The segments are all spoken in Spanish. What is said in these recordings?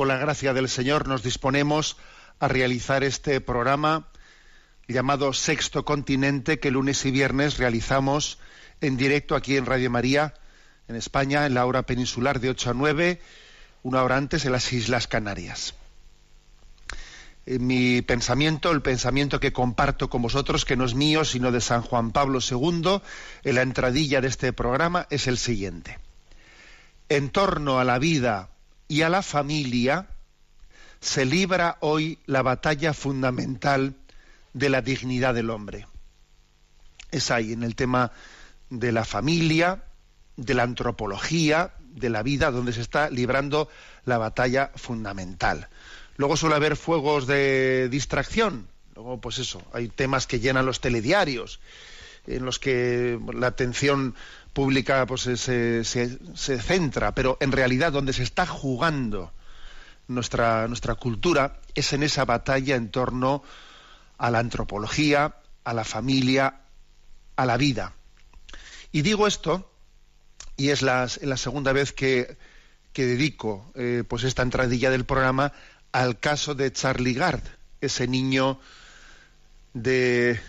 con la gracia del Señor, nos disponemos a realizar este programa llamado Sexto Continente que lunes y viernes realizamos en directo aquí en Radio María, en España, en la hora peninsular de 8 a 9, una hora antes en las Islas Canarias. Eh, mi pensamiento, el pensamiento que comparto con vosotros, que no es mío, sino de San Juan Pablo II, en la entradilla de este programa, es el siguiente. En torno a la vida y a la familia se libra hoy la batalla fundamental de la dignidad del hombre. Es ahí, en el tema de la familia, de la antropología, de la vida, donde se está librando la batalla fundamental. Luego suele haber fuegos de distracción. Luego, pues eso, hay temas que llenan los telediarios, en los que la atención pública pues, se, se- centra, pero en realidad donde se está jugando nuestra, nuestra cultura es en esa batalla en torno a la antropología, a la familia, a la vida. Y digo esto, y es la, la segunda vez que, que dedico eh, pues esta entradilla del programa al caso de Charlie Gard, ese niño de,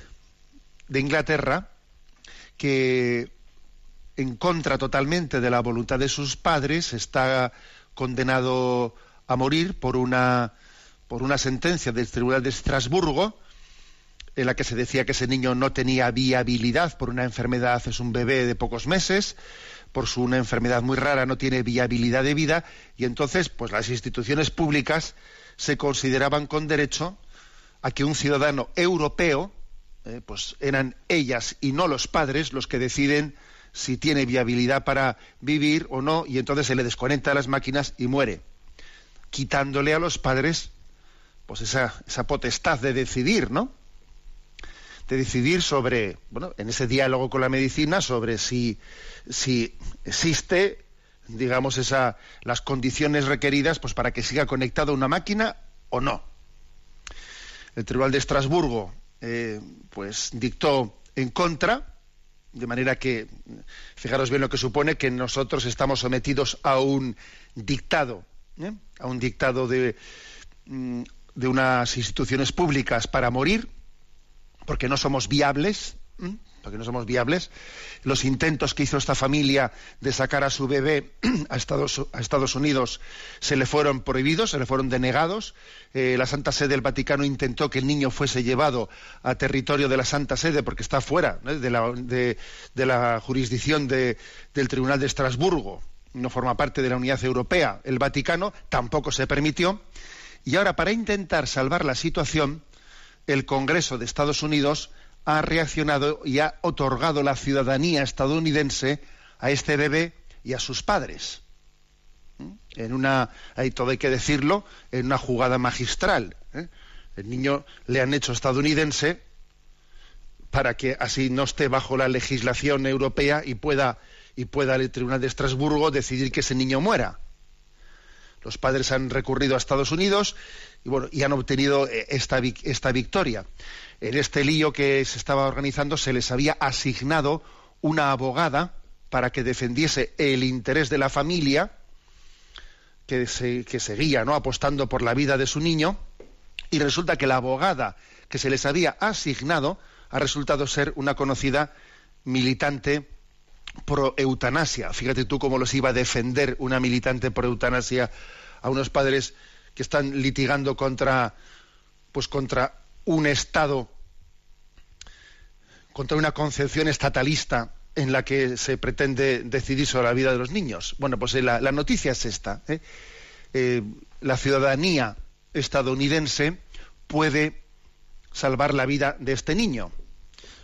de Inglaterra que en contra totalmente de la voluntad de sus padres está condenado a morir por una por una sentencia del Tribunal de Estrasburgo en la que se decía que ese niño no tenía viabilidad por una enfermedad, es un bebé de pocos meses, por su una enfermedad muy rara no tiene viabilidad de vida y entonces pues las instituciones públicas se consideraban con derecho a que un ciudadano europeo eh, pues eran ellas y no los padres los que deciden si tiene viabilidad para vivir o no y entonces se le desconecta las máquinas y muere quitándole a los padres pues esa, esa potestad de decidir, ¿no? De decidir sobre, bueno, en ese diálogo con la medicina, sobre si, si existe, digamos, esa, las condiciones requeridas pues, para que siga conectado a una máquina o no. El Tribunal de Estrasburgo eh, pues dictó en contra, de manera que, fijaros bien lo que supone que nosotros estamos sometidos a un dictado, ¿eh? a un dictado de, mm, de unas instituciones públicas para morir, porque no somos viables, ¿m? Porque no somos viables. Los intentos que hizo esta familia de sacar a su bebé a Estados, a Estados Unidos se le fueron prohibidos, se le fueron denegados. Eh, la Santa Sede del Vaticano intentó que el niño fuese llevado a territorio de la Santa Sede porque está fuera de, la, de la jurisdicción de- del Tribunal de Estrasburgo. No forma parte de la Unidad Europea. El Vaticano tampoco se permitió. Y ahora, para intentar salvar la situación, el Congreso de Estados Unidos ha reaccionado y ha otorgado la ciudadanía estadounidense a este bebé y a sus padres. ¿Mm? En una, hay todo hay que decirlo, en una jugada magistral. ¿eh? El niño le han hecho estadounidense para que así no esté bajo la legislación europea y pueda y pueda el Tribunal de Estrasburgo decidir que ese niño muera. Los padres han recurrido a Estados Unidos y bueno y han obtenido eh, esta, esta victoria. En este lío que se estaba organizando se les había asignado una abogada para que defendiese el interés de la familia que, se- que seguía ¿no? apostando por la vida de su niño y resulta que la abogada que se les había asignado ha resultado ser una conocida militante pro eutanasia. Fíjate tú cómo los iba a defender una militante pro eutanasia a unos padres que están litigando contra pues contra un Estado, contra una concepción estatalista en la que se pretende decidir sobre la vida de los niños. Bueno, pues la, noticia es esta. ¿eh? Eh, la ciudadanía estadounidense puede salvar la vida de este niño.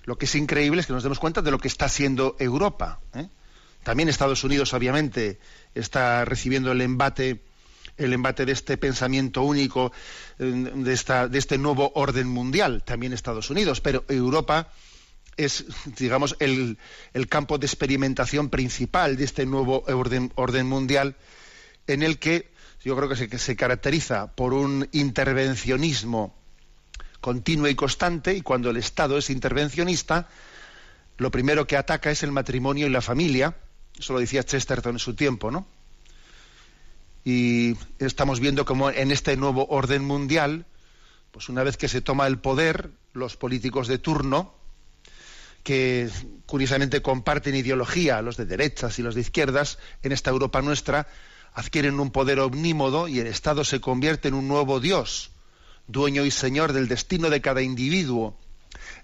Lo que es increíble es que nos demos cuenta de lo que está haciendo Europa. ¿eh? También Estados Unidos, obviamente, está recibiendo el embate, el embate de este pensamiento único, de, esta, de este nuevo orden mundial. También Estados Unidos, pero Europa es, digamos, el, campo de experimentación principal de este nuevo orden, orden mundial, en el que yo creo que se, que se caracteriza por un intervencionismo continuo y constante, y cuando el Estado es intervencionista, lo primero que ataca es el matrimonio y la familia. Eso lo decía Chesterton en su tiempo, ¿no? Y estamos viendo como en este nuevo orden mundial, pues una vez que se toma el poder, los políticos de turno, que curiosamente comparten ideología, los de derechas y los de izquierdas, en esta Europa nuestra, adquieren un poder omnímodo y el Estado se convierte en un nuevo Dios, dueño y señor del destino de cada individuo.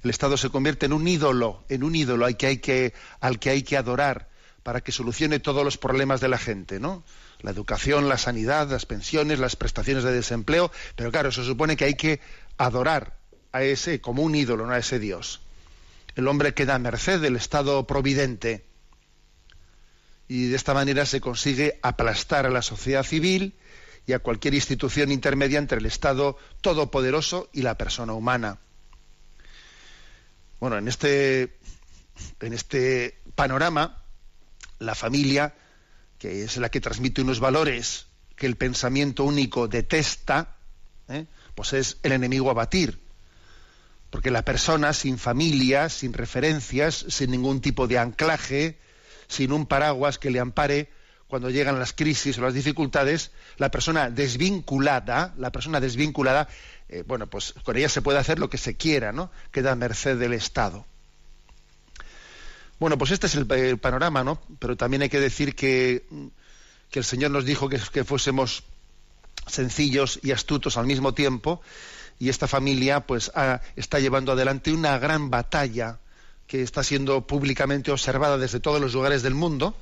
El Estado se convierte en un ídolo, en un ídolo al que, hay que adorar para que solucione todos los problemas de la gente, ¿no? La educación, la sanidad, las pensiones, las prestaciones de desempleo, pero claro, se supone que hay que adorar a ese como un ídolo, no a ese Dios el hombre queda a merced del Estado providente. Y de esta manera se consigue aplastar a la sociedad civil y a cualquier institución intermedia entre el Estado todopoderoso y la persona humana. Bueno, en este, en este panorama, la familia, que es la que transmite unos valores que el pensamiento único detesta, ¿eh? pues es el enemigo a batir porque la persona sin familia, sin referencias, sin ningún tipo de anclaje, sin un paraguas que le ampare cuando llegan las crisis o las dificultades, la persona desvinculada, la persona desvinculada, eh, bueno, pues con ella se puede hacer lo que se quiera, ¿no? Queda a merced del Estado. Bueno, pues este es el, panorama, ¿no? Pero también hay que decir que, el Señor nos dijo que, que fuésemos sencillos y astutos al mismo tiempo y esta familia pues está llevando adelante una gran batalla que está siendo públicamente observada desde todos los lugares del mundo,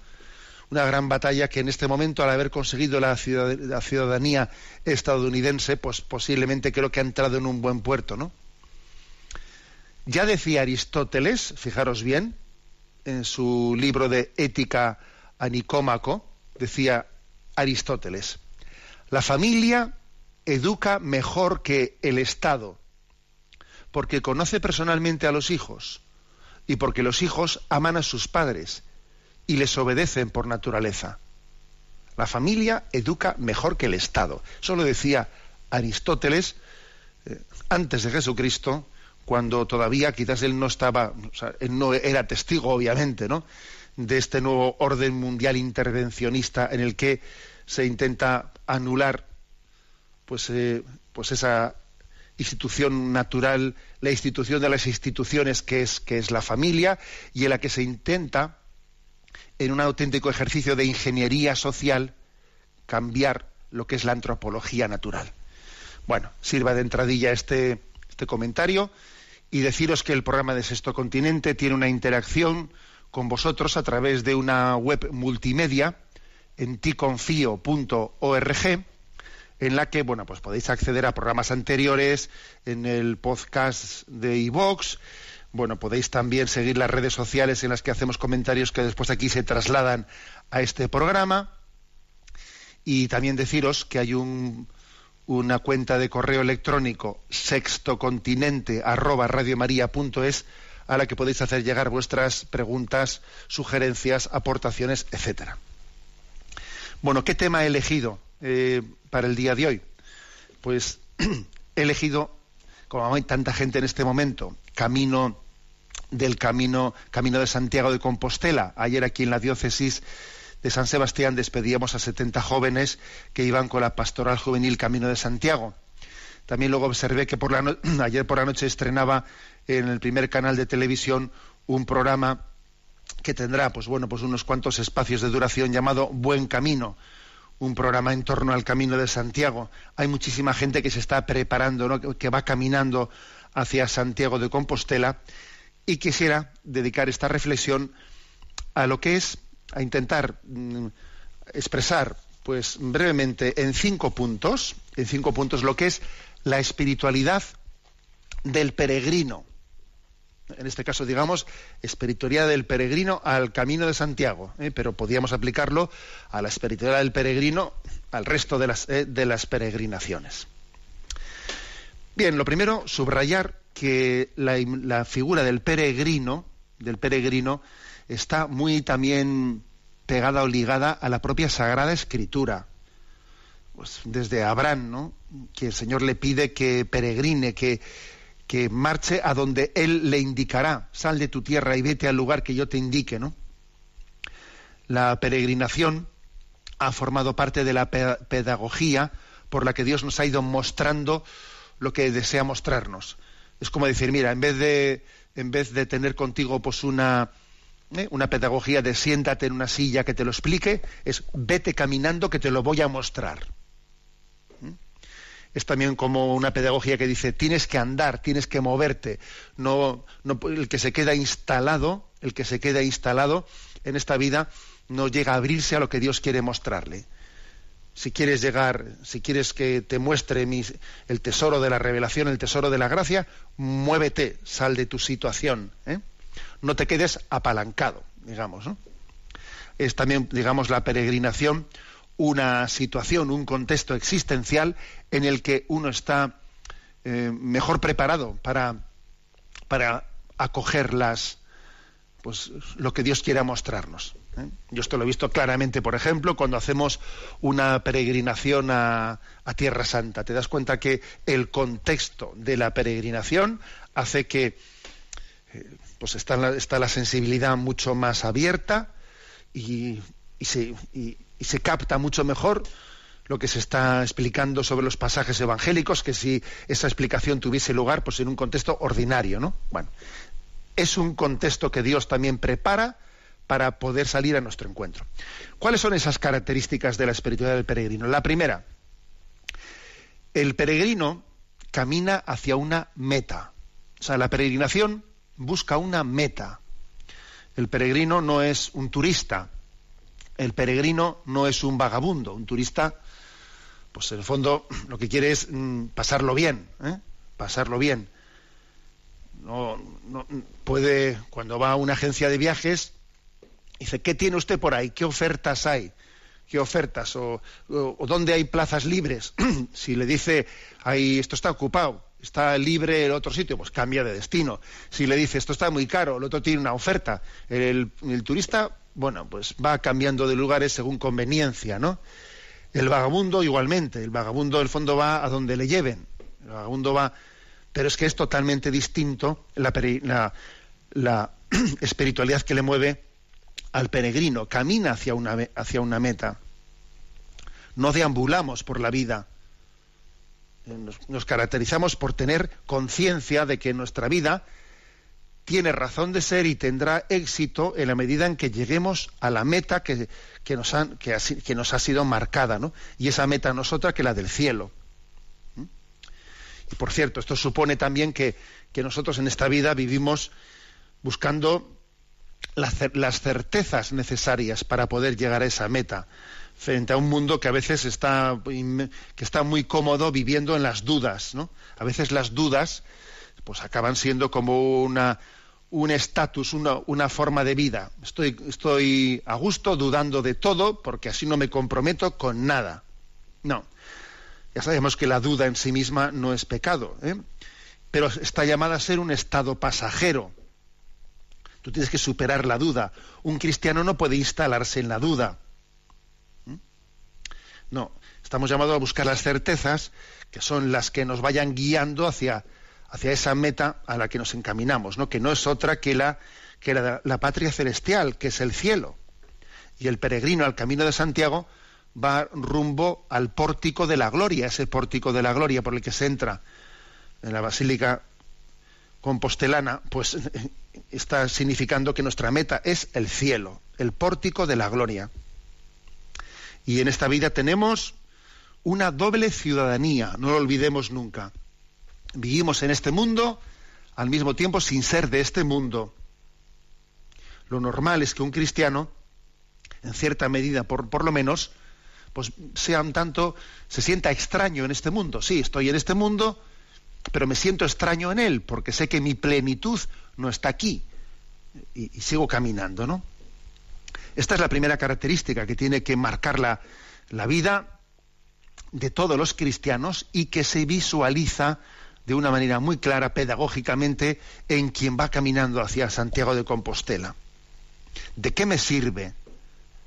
una gran batalla que en este momento, al haber conseguido la, ciudadanía estadounidense, pues posiblemente creo que ha entrado en un buen puerto, ¿no? Ya decía Aristóteles, fijaros bien, en su libro de Ética a Nicómaco, decía Aristóteles, la familia educa mejor que el Estado, porque conoce personalmente a los hijos y porque los hijos aman a sus padres y les obedecen por naturaleza. La familia educa mejor que el Estado. Eso lo decía Aristóteles eh, antes de Jesucristo, cuando todavía quizás él no estaba, él no era testigo, obviamente, ¿no? de este nuevo orden mundial intervencionista en el que se intenta anular pues, eh, pues esa institución natural, la institución de las instituciones que es, que es la familia y en la que se intenta, en un auténtico ejercicio de ingeniería social, cambiar lo que es la antropología natural. Bueno, sirva de entradilla este, este comentario y deciros que el programa de Sexto Continente tiene una interacción con vosotros a través de una web multimedia en ticonfio.org en la que bueno pues podéis acceder a programas anteriores en el podcast de iVox bueno podéis también seguir las redes sociales en las que hacemos comentarios que después aquí se trasladan a este programa. Y también deciros que hay un, una cuenta de correo electrónico sextocontinente arroba a la que podéis hacer llegar vuestras preguntas, sugerencias, aportaciones, etcétera. Bueno, ¿qué tema he elegido? Eh, para el día de hoy? Pues he elegido, como hay tanta gente en este momento, camino del camino, camino de Santiago de Compostela. Ayer aquí en la diócesis de San Sebastián despedíamos a 70 jóvenes que iban con la pastoral juvenil Camino de Santiago. También luego observé que ayer por la noche estrenaba en el primer canal de televisión un programa que tendrá pues bueno pues unos cuantos espacios de duración llamado Buen Camino un programa en torno al Camino de Santiago. Hay muchísima gente que se está preparando, que va caminando hacia Santiago de Compostela y quisiera dedicar esta reflexión a lo que es, a intentar mm, expresar, pues brevemente, en cinco puntos, en cinco puntos, lo que es la espiritualidad del peregrino. En este caso, digamos, espiritualidad del peregrino al camino de Santiago, ¿eh? pero podíamos aplicarlo a la espiritualidad del peregrino al resto de las, eh, de las peregrinaciones. Bien, lo primero, subrayar que la, figura del peregrino, del peregrino, está muy también pegada o ligada a la propia Sagrada Escritura. Pues desde Abraham, ¿no? Que el Señor le pide que peregrine, que, que marche a donde Él le indicará. Sal de tu tierra y vete al lugar que yo te indique, ¿no? La peregrinación ha formado parte de la pedagogía por la que Dios nos ha ido mostrando lo que desea mostrarnos. Es como decir, mira, en vez de, en vez de tener contigo pues una, ¿eh? una pedagogía de siéntate en una silla que te lo explique, es vete caminando que te lo voy a mostrar. ¿Mm? Es también como una pedagogía que dice tienes que andar, tienes que moverte. No, el que se queda instalado, el que se queda instalado en esta vida no llega a abrirse a lo que Dios quiere mostrarle si quieres llegar, si quieres que te muestre el tesoro de la revelación, el tesoro de la gracia, muévete, sal de tu situación. ¿eh? No te quedes apalancado, digamos. Es también, digamos, la peregrinación una situación, un contexto existencial en el que uno está eh, mejor preparado para, para acoger las, pues, lo que Dios quiera mostrarnos. ¿eh? Yo esto lo he visto claramente, por ejemplo, cuando hacemos una peregrinación a, Tierra Santa. Te das cuenta que el contexto de la peregrinación hace que eh, pues está la, está la, sensibilidad mucho más abierta y, se, y, se capta mucho mejor lo que se está explicando sobre los pasajes evangélicos que si esa explicación tuviese lugar pues en un contexto ordinario, ¿no? Bueno, es un contexto que Dios también prepara para poder salir a nuestro encuentro. ¿Cuáles son esas características de la espiritualidad del peregrino? La primera, el peregrino camina hacia una meta. O sea, la peregrinación busca una meta. El peregrino no es un turista. El peregrino no es un vagabundo. Un turista, pues en el fondo lo que quiere es mm, pasarlo bien, ¿eh? pasarlo bien. No, no, puede, cuando va a una agencia de viajes, Dice, ¿qué tiene usted por ahí? ¿Qué ofertas hay? ¿Qué ofertas? ¿O, dónde hay plazas libres? si le dice, ahí esto está ocupado, está libre el otro sitio, pues cambia de destino. Si le dice, esto está muy caro, el otro tiene una oferta, el, turista, bueno, pues va cambiando de lugares según conveniencia, ¿no? El vagabundo igualmente, el vagabundo del fondo va a donde le lleven, el vagabundo va, pero es que es totalmente distinto la, espiritualidad que le mueve al peregrino, camina hacia una, hacia una meta. No deambulamos por la vida. Eh, nos, caracterizamos por tener conciencia de que nuestra vida tiene razón de ser y tendrá éxito en la medida en que lleguemos a la meta que, nos, que, nos, ha sido marcada, ¿no? Y esa meta no es otra que la del cielo. ¿Mm? Y por cierto, esto supone también que, que nosotros en esta vida vivimos buscando las certezas necesarias para poder llegar a esa meta frente a un mundo que a veces está que está muy cómodo viviendo en las dudas ¿no? a veces las dudas pues acaban siendo como una un estatus, una, una, forma de vida. Estoy, estoy a gusto dudando de todo porque así no me comprometo con nada. No. Ya sabemos que la duda en sí misma no es pecado, ¿eh? pero está llamada a ser un estado pasajero. Tú tienes que superar la duda. Un cristiano no puede instalarse en la duda. No, estamos llamados a buscar las certezas que son las que nos vayan guiando hacia, hacia esa meta a la que nos encaminamos, ¿no? que no es otra que la, que la patria celestial, que es el cielo. Y el peregrino al camino de Santiago va rumbo al pórtico de la gloria, ese pórtico de la gloria por el que se entra en la Basílica Compostelana, pues está significando que nuestra meta es el cielo, el pórtico de la gloria. Y en esta vida tenemos una doble ciudadanía, no lo olvidemos nunca. Vivimos en este mundo al mismo tiempo sin ser de este mundo. Lo normal es que un cristiano, en cierta medida por, por lo menos, pues sea un tanto, se sienta extraño en este mundo. Sí, estoy en este mundo, pero me siento extraño en él, porque sé que mi plenitud no está aquí. Y, y sigo caminando, ¿no? Esta es la primera característica que tiene que marcar la, la vida de todos los cristianos y que se visualiza de una manera muy clara, pedagógicamente, en quien va caminando hacia Santiago de Compostela. ¿De qué me sirve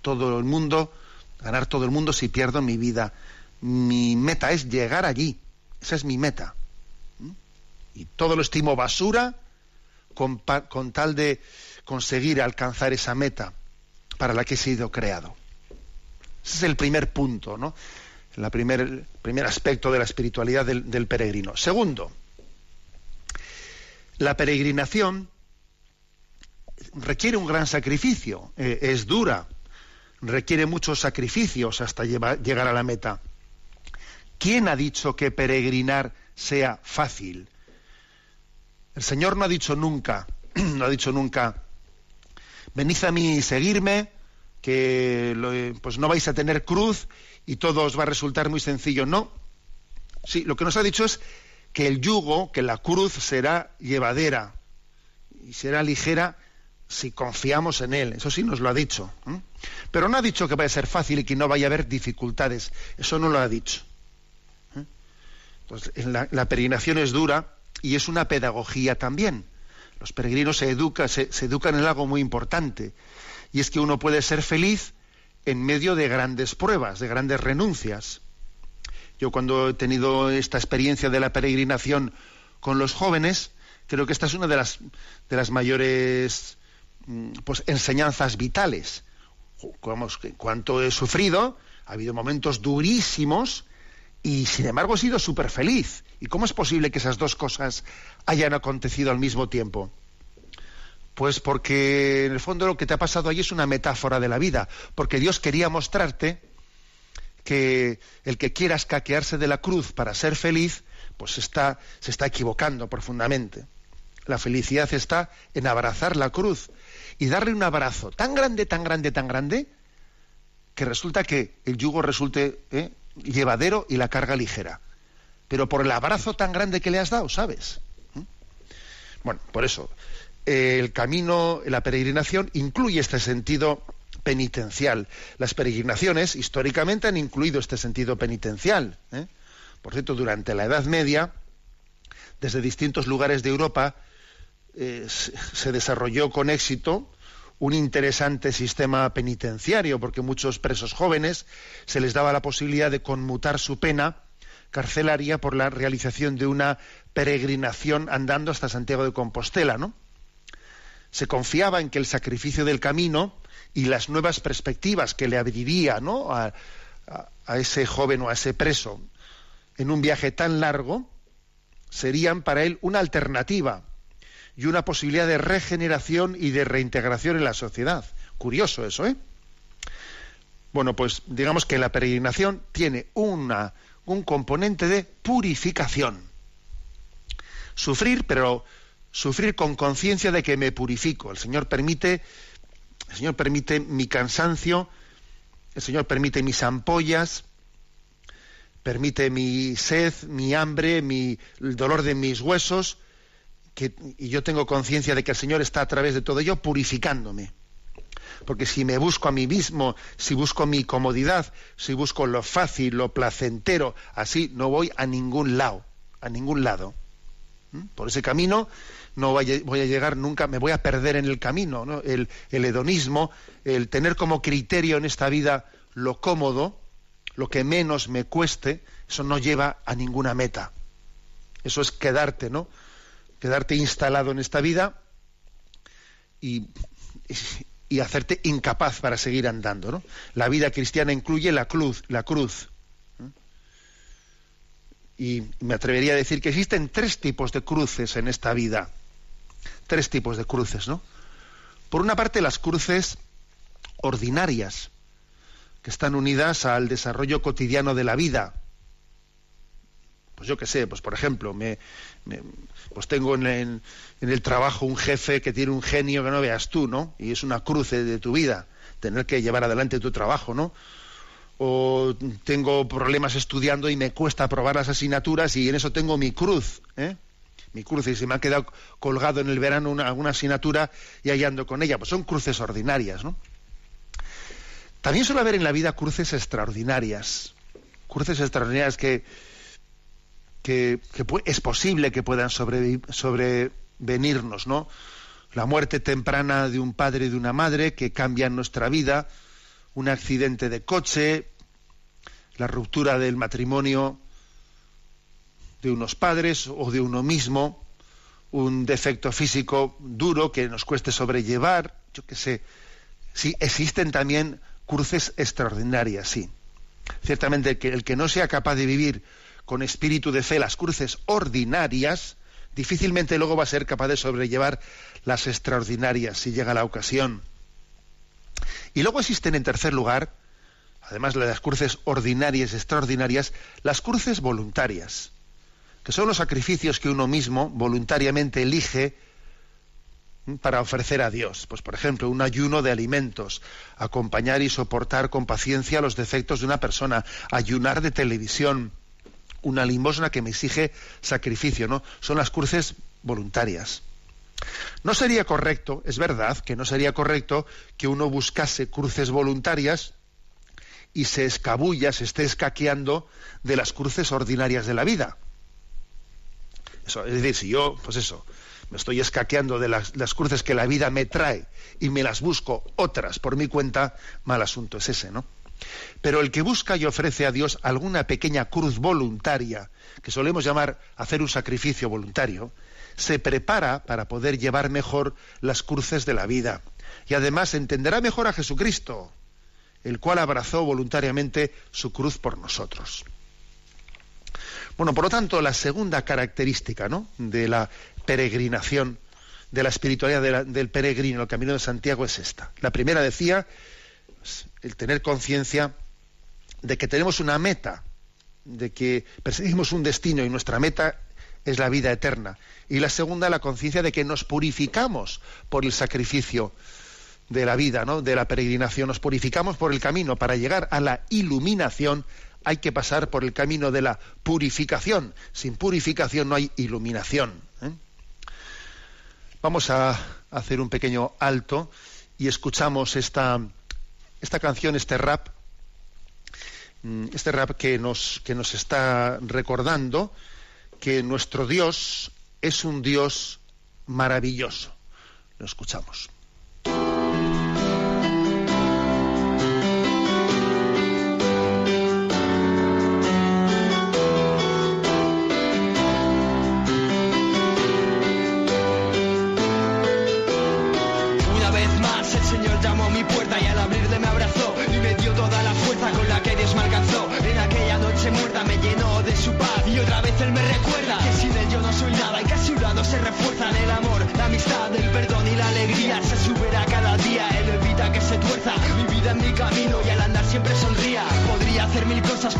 todo el mundo, ganar todo el mundo si pierdo mi vida? Mi meta es llegar allí. Esa es mi meta. ¿Mm? Y todo lo estimo basura con, con tal de conseguir alcanzar esa meta para la que he sido creado. Ese es el primer punto, ¿no? El primer, primer aspecto de la espiritualidad del, peregrino. Segundo, la peregrinación requiere un gran sacrificio, eh, es dura, requiere muchos sacrificios hasta llegar a la meta. ¿Quién ha dicho que peregrinar sea fácil? El Señor no ha dicho nunca, no ha dicho nunca, venid a mí y seguirme, que pues no vais a tener cruz y todo os va a resultar muy sencillo. No. Sí, lo que nos ha dicho es que el yugo, que la cruz será llevadera y será ligera si confiamos en Él. Eso sí nos lo ha dicho. Pero no ha dicho que vaya a ser fácil y que no vaya a haber dificultades. Eso no lo ha dicho. Entonces, la, la, peregrinación es dura y es una pedagogía también. Los peregrinos se, educa, se, se educan en algo muy importante. Y es que uno puede ser feliz en medio de grandes pruebas, de grandes renuncias. Yo cuando he tenido esta experiencia de la peregrinación con los jóvenes, creo que esta es una de las, de las mayores mm, pues, enseñanzas vitales. Vamos, cuánto he sufrido, ha habido momentos durísimos y sin embargo he sido súper feliz. ¿Y cómo es posible que esas dos cosas hayan acontecido al mismo tiempo? Pues porque en el fondo lo que te ha pasado ahí es una metáfora de la vida, porque Dios quería mostrarte que el que quiera escaquearse de la cruz para ser feliz, pues está, se está equivocando profundamente. La felicidad está en abrazar la cruz y darle un abrazo tan grande, tan grande, tan grande, que resulta que el yugo resulte ¿eh? llevadero y la carga ligera. Pero por el abrazo tan grande que le has dado, ¿sabes? Bueno, por eso, el camino, la peregrinación, incluye este sentido penitencial. Las peregrinaciones históricamente han incluido este sentido penitencial. ¿eh? Por cierto, durante la Edad Media, desde distintos lugares de Europa, eh, se desarrolló con éxito un interesante sistema penitenciario, porque muchos presos jóvenes se les daba la posibilidad de conmutar su pena carcelaria por la realización de una peregrinación andando hasta Santiago de Compostela, ¿no? Se confiaba en que el sacrificio del camino y las nuevas perspectivas que le abriría ¿no? a, ese joven o a ese preso en un viaje tan largo serían para él una alternativa y una posibilidad de regeneración y de reintegración en la sociedad. Curioso eso, ¿eh? Bueno, pues digamos que la peregrinación tiene una, un componente de purificación. Sufrir, pero sufrir con conciencia de que me purifico. El Señor permite el Señor permite mi cansancio, el Señor permite mis ampollas, permite mi sed, mi hambre, mi, el dolor de mis huesos, que, y yo tengo conciencia de que el Señor está a través de todo ello purificándome. Porque si me busco a mí mismo, si busco mi comodidad, si busco lo fácil, lo placentero, así no voy a ningún lado, a ningún lado. ¿Mm? Por ese camino no voy a, llegar nunca, me voy a perder en el camino. ¿no? El, el hedonismo, el tener como criterio en esta vida lo cómodo, lo que menos me cueste, eso no lleva a ninguna meta. Eso es quedarte, ¿no? Quedarte instalado en esta vida y, y hacerte incapaz para seguir andando, ¿no? La vida cristiana incluye la cruz, la cruz. Y me atrevería a decir que existen tres tipos de cruces en esta vida tres tipos de cruces, ¿no? Por una parte, las cruces ordinarias, que están unidas al desarrollo cotidiano de la vida. Pues yo qué sé, pues por ejemplo, me, pues tengo en, el trabajo un jefe que tiene un genio que no veas tú, ¿no? Y es una cruce de tu vida, tener que llevar adelante tu trabajo, ¿no? O tengo problemas estudiando y me cuesta aprobar las asignaturas y en eso tengo mi cruz, ¿eh? mi cruz y se me ha quedado colgado en el verano una, alguna asignatura y ahí ando con ella. Pues son cruces ordinarias, ¿no? También suele haber en la vida cruces extraordinarias, cruces extraordinarias que, que, es posible que puedan sobrevenirnos, ¿no? La muerte temprana de un padre y de una madre que cambian nuestra vida, un accidente de coche, la ruptura del matrimonio de unos padres o de uno mismo, un defecto físico duro que nos cueste sobrellevar, yo qué sé. Sí, existen también cruces extraordinarias, sí. Ciertamente que el que no sea capaz de vivir con espíritu de fe las cruces ordinarias, difícilmente luego va a ser capaz de sobrellevar las extraordinarias si llega la ocasión. Y luego existen en tercer lugar, además de las cruces ordinarias extraordinarias, las cruces voluntarias que son los sacrificios que uno mismo voluntariamente elige para ofrecer a Dios. Pues, por ejemplo, un ayuno de alimentos, acompañar y soportar con paciencia los defectos de una persona, ayunar de televisión, una limosna que me exige sacrificio, ¿no? Son las cruces voluntarias. No sería correcto, es verdad que no sería correcto que uno buscase cruces voluntarias y se escabulla, se esté escaqueando de las cruces ordinarias de la vida es decir, si yo, pues eso, me estoy escaqueando de las, cruces que la vida me trae y me las busco otras por mi cuenta, mal asunto es ese, ¿no? Pero el que busca y ofrece a Dios alguna pequeña cruz voluntaria, que solemos llamar hacer un sacrificio voluntario, se prepara para poder llevar mejor las cruces de la vida. Y además entenderá mejor a Jesucristo, el cual abrazó voluntariamente su cruz por nosotros. Bueno, por lo tanto, la segunda característica ¿no? de la peregrinación, de la espiritualidad del peregrino, el camino de Santiago, es esta. La primera decía, el tener conciencia de que tenemos una meta, de que perseguimos un destino y nuestra meta es la vida eterna. Y la segunda, la conciencia de que nos purificamos por el sacrificio de la vida, ¿no? de la peregrinación, nos purificamos por el camino para llegar a la iluminación hay que pasar por el camino de la purificación. Sin purificación no hay iluminación. ¿eh? Vamos a hacer un pequeño alto y escuchamos esta, esta canción, este rap, mm, este rap que nos, que nos está recordando que nuestro Dios es un Dios maravilloso. Lo escuchamos.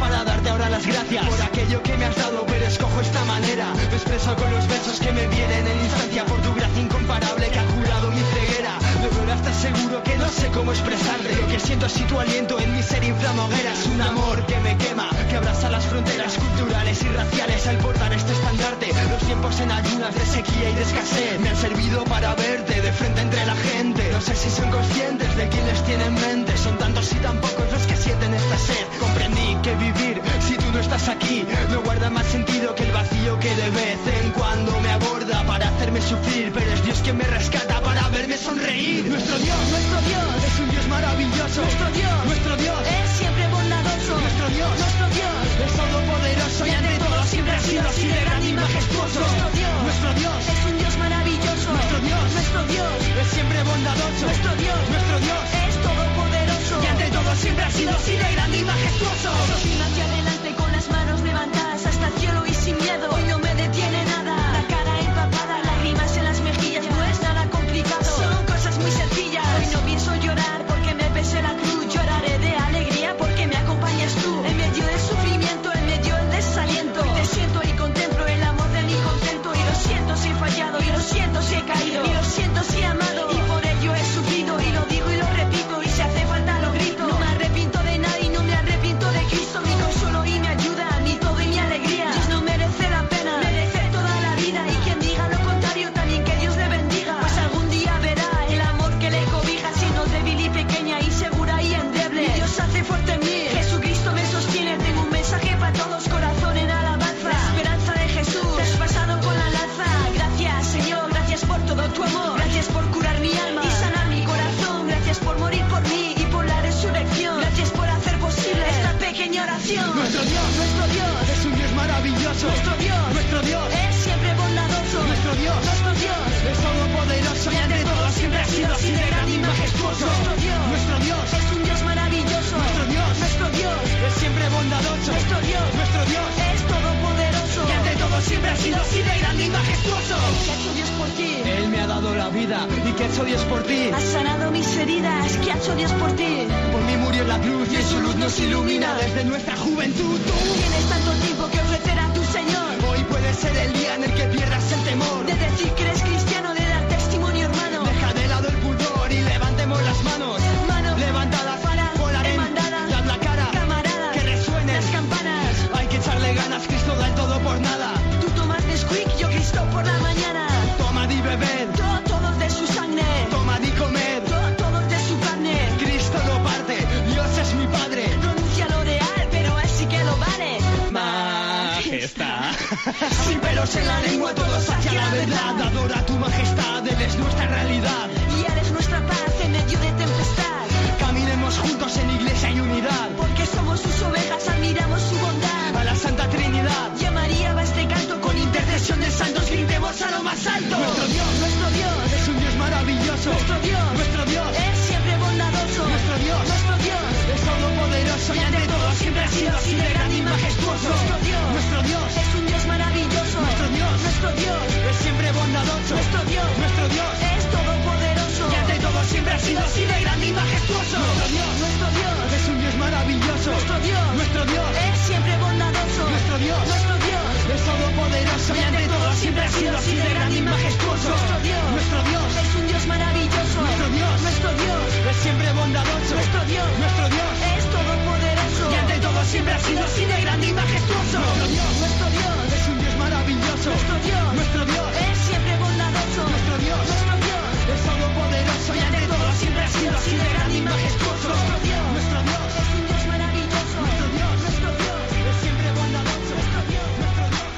Para darte ahora las gracias por aquello que me has dado, pero escojo esta manera. Me expreso con los besos que me vienen en instancia por tu gracia incomparable que ha curado mi ceguera. Verdad estás seguro que no sé cómo expresarte. Lo que siento es tu aliento en mi ser inflamoguera. Es un amor que me quema, que abraza las fronteras culturales y raciales al portar este estandarte. Los tiempos en ayunas de sequía y de escasez me han servido para verte de frente entre la gente. No sé si son conscientes de quién les tiene en mente. Son tantos y tan pocos los que sienten esta sed. Comprendí que vivir si tú no estás aquí no guarda más sentido que el vacío que de vez en cuando me aborda para hacerme sufrir. Pero es Dios quien me rescata para verme sonreír. Nuestro Dios, nuestro Dios es un Dios maravilloso. Nuestro Dios, nuestro Dios es siempre bondadoso. Nuestro Dios, nuestro Dios es todopoderoso y ante todo siempre ha sido así de grande y majestuoso. Nuestro Dios, nuestro Dios es un Dios maravilloso. Nuestro Dios, nuestro Dios es siempre bondadoso. Nuestro Dios, nuestro Dios es y ante todo siempre ha sido así de grande y majestuoso. Sin hacia adelante con las manos levantadas hasta el cielo y sin miedo. Siempre ha sido así de grande y majestuoso. Nuestro Dios Nuestro Dios, es un Dios maravilloso. nuestro Dios, Nuestro Dios es siempre bondadoso. Nuestro Dios nuestro Dios, es todopoderoso y ante todo siempre ha sido así de grande y majestuoso. Nuestro Dios. Nuestro Dios es un Dios maravilloso. Nuestro Dios. es siempre bondadoso. nuestro Dios, Nuestro Dios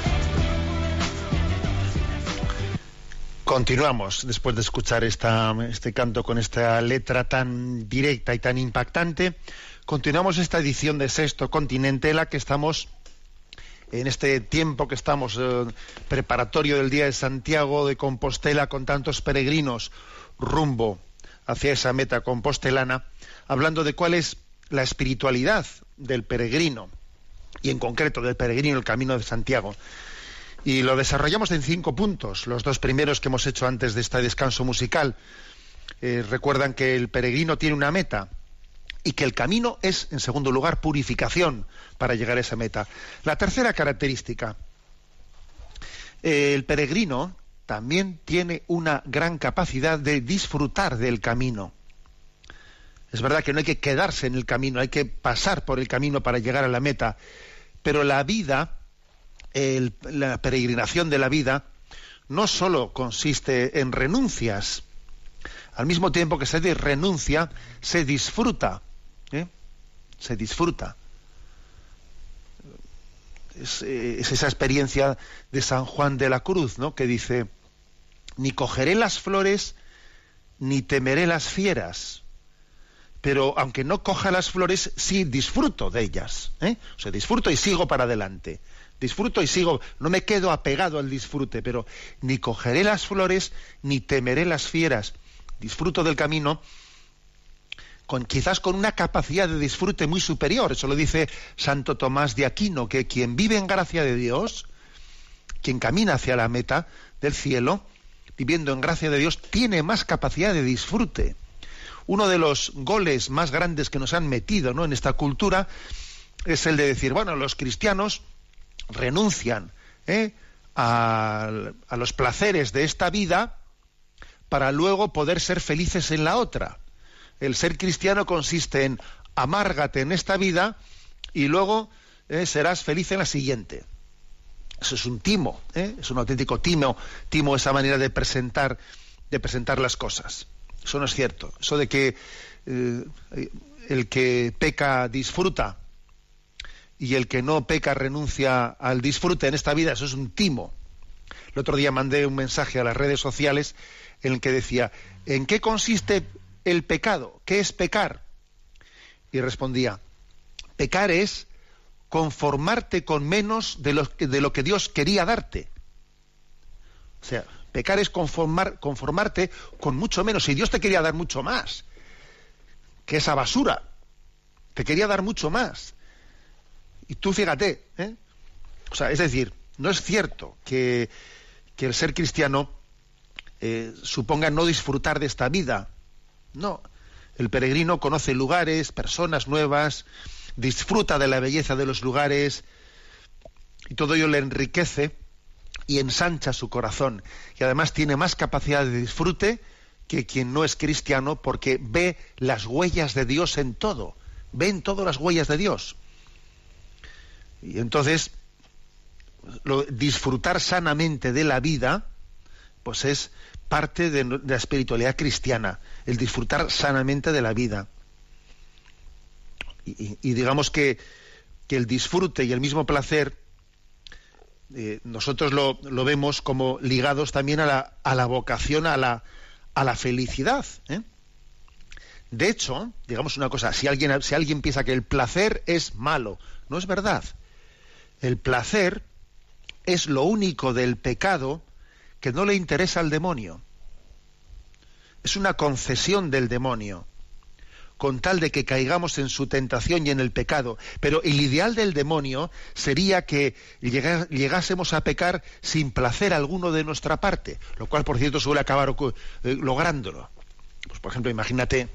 Continuamos después de escuchar esta, este canto con esta letra tan directa y tan impactante. Continuamos esta edición de Sexto Continente, en la que estamos en este tiempo que estamos eh, preparatorio del Día de Santiago de Compostela con tantos peregrinos rumbo hacia esa meta compostelana, hablando de cuál es la espiritualidad del peregrino y en concreto del peregrino el Camino de Santiago. Y lo desarrollamos en cinco puntos, los dos primeros que hemos hecho antes de este descanso musical. Eh, recuerdan que el peregrino tiene una meta y que el camino es, en segundo lugar, purificación para llegar a esa meta. La tercera característica, eh, el peregrino también tiene una gran capacidad de disfrutar del camino. Es verdad que no hay que quedarse en el camino, hay que pasar por el camino para llegar a la meta, pero la vida, la peregrinación de la vida, no solo consiste en renuncias, al mismo tiempo que se renuncia, se disfruta, ¿eh? se disfruta. Es, eh, es esa experiencia de San Juan de la Cruz, ¿no? que dice, ni cogeré las flores, ni temeré las fieras, pero aunque no coja las flores, sí disfruto de ellas. ¿eh? O sea, disfruto y sigo para adelante. Disfruto y sigo, no me quedo apegado al disfrute, pero ni cogeré las flores, ni temeré las fieras. Disfruto del camino quizás con una capacidad de disfrute muy superior. Eso lo dice Santo Tomás de Aquino, que quien vive en gracia de Dios, quien camina hacia la meta del cielo, viviendo en gracia de Dios, tiene más capacidad de disfrute. Uno de los goles más grandes que nos han metido ¿no? en esta cultura es el de decir, bueno, los cristianos renuncian ¿eh? a los placeres de esta vida para luego poder ser felices en la otra. El ser cristiano consiste en amárgate en esta vida y luego eh, serás feliz en la siguiente. Eso es un timo, ¿eh? es un auténtico timo, timo esa manera de presentar, de presentar las cosas. Eso no es cierto. Eso de que eh, el que peca disfruta y el que no peca renuncia al disfrute en esta vida, eso es un timo. El otro día mandé un mensaje a las redes sociales en el que decía, ¿en qué consiste el pecado? ¿Qué es pecar? Y respondía, pecar es conformarte con menos de lo, de lo que Dios quería darte. O sea, pecar es conformar, conformarte con mucho menos. Y Dios te quería dar mucho más que esa basura. Te quería dar mucho más. Y tú fíjate, ¿eh? O sea, es decir, no es cierto que, que el ser cristiano eh, suponga no disfrutar de esta vida. No. El peregrino conoce lugares, personas nuevas, disfruta de la belleza de los lugares y todo ello le enriquece y ensancha su corazón. Y además tiene más capacidad de disfrute que quien no es cristiano porque ve las huellas de Dios en todo. Ve en todo las huellas de Dios. Y entonces, disfrutar sanamente de la vida, pues es parte de, la espiritualidad cristiana, el disfrutar sanamente de la vida. Y, digamos que, el disfrute y el mismo placer, eh, nosotros lo, vemos como ligados también a la, a la vocación, a la, a la felicidad. ¿eh? De hecho, digamos una cosa, si alguien, si alguien piensa que el placer es malo, no es verdad. El placer es lo único del pecado que no le interesa al demonio. Es una concesión del demonio, con tal de que caigamos en su tentación y en el pecado. Pero el ideal del demonio sería que llegásemos a pecar sin placer alguno de nuestra parte, lo cual, por cierto, suele acabar eh, lográndolo. Pues, por ejemplo, imagínate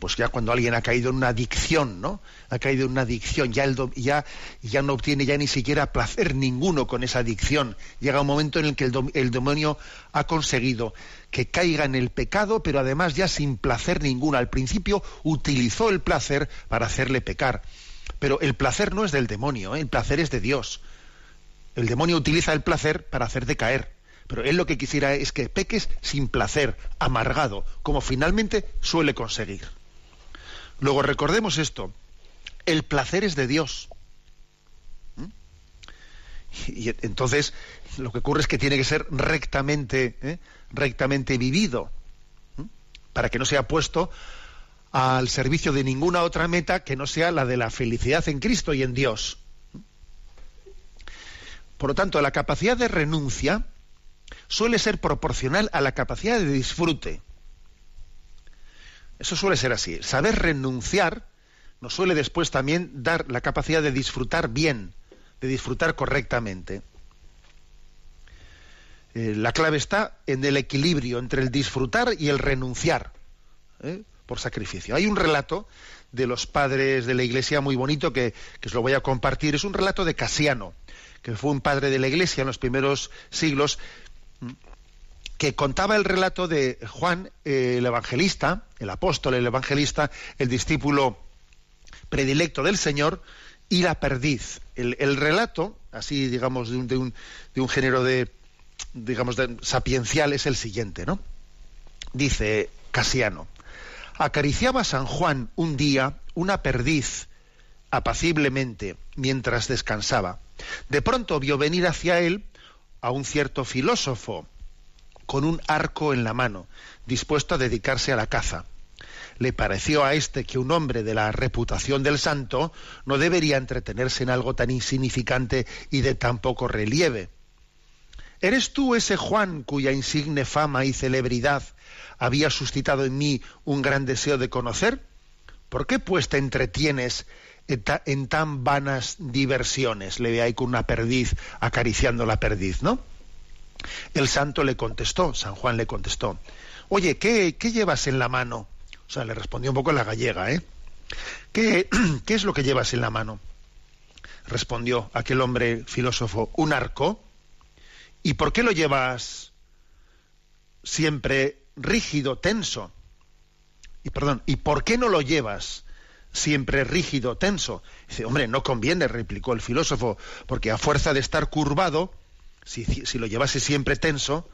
pues ya cuando alguien ha caído en una adicción, ¿no? Ha caído en una adicción, ya, ya no obtiene ya ni siquiera placer ninguno con esa adicción. Llega un momento en el que el, demonio ha conseguido que caiga en el pecado, pero además ya sin placer ninguno. Al principio utilizó el placer para hacerle pecar. Pero el placer no es del demonio, ¿eh? el placer es de Dios. El demonio utiliza el placer para hacerte caer. Pero él lo que quisiera es que peques sin placer, amargado, como finalmente suele conseguir. Luego recordemos esto, el placer es de Dios. ¿Mm? Y, entonces lo que ocurre es que tiene que ser rectamente, ¿eh? rectamente vivido, ¿Mm? para que no sea puesto al servicio de ninguna otra meta que no sea la de la felicidad en Cristo y en Dios. Por lo tanto, la capacidad de renuncia suele ser proporcional a la capacidad de disfrute. Eso suele ser así. Saber renunciar nos suele después también dar la capacidad de disfrutar bien, de disfrutar correctamente. Eh, la clave está en el equilibrio entre el disfrutar y el renunciar ¿eh? por sacrificio. Hay un relato de los padres de la Iglesia muy bonito que, que os lo voy a compartir. Es un relato de Casiano, que fue un padre de la Iglesia en los primeros siglos que contaba el relato de Juan eh, el Evangelista, el apóstol, el evangelista, el discípulo predilecto del Señor, y la perdiz. El, relato, así digamos, de un, de un, de un género de, digamos, de, sapiencial, es el siguiente, ¿no? Dice Casiano, acariciaba San Juan un día una perdiz apaciblemente mientras descansaba. De pronto vio venir hacia él a un cierto filósofo, con un arco en la mano, dispuesto a dedicarse a la caza. Le pareció a éste que un hombre de la reputación del santo no debería entretenerse en algo tan insignificante y de tan poco relieve. ¿Eres tú ese Juan cuya insigne fama y celebridad había suscitado en mí un gran deseo de conocer? ¿Por qué pues te entretienes en, tan vanas diversiones? Le ve ahí con una perdiz acariciando la perdiz, ¿no? El santo le contestó, San Juan le contestó, oye, ¿qué, llevas en la mano? O sea, le respondió un poco la gallega, ¿eh? ¿Qué, ¿Qué es lo que llevas en la mano? Respondió aquel hombre filósofo, un arco. ¿Y por qué lo llevas siempre rígido, tenso? Y perdón, ¿y por qué no lo llevas siempre rígido, tenso? Dice, hombre, no conviene, replicó el filósofo, porque a fuerza de estar curvado, si, lo llevase siempre tenso,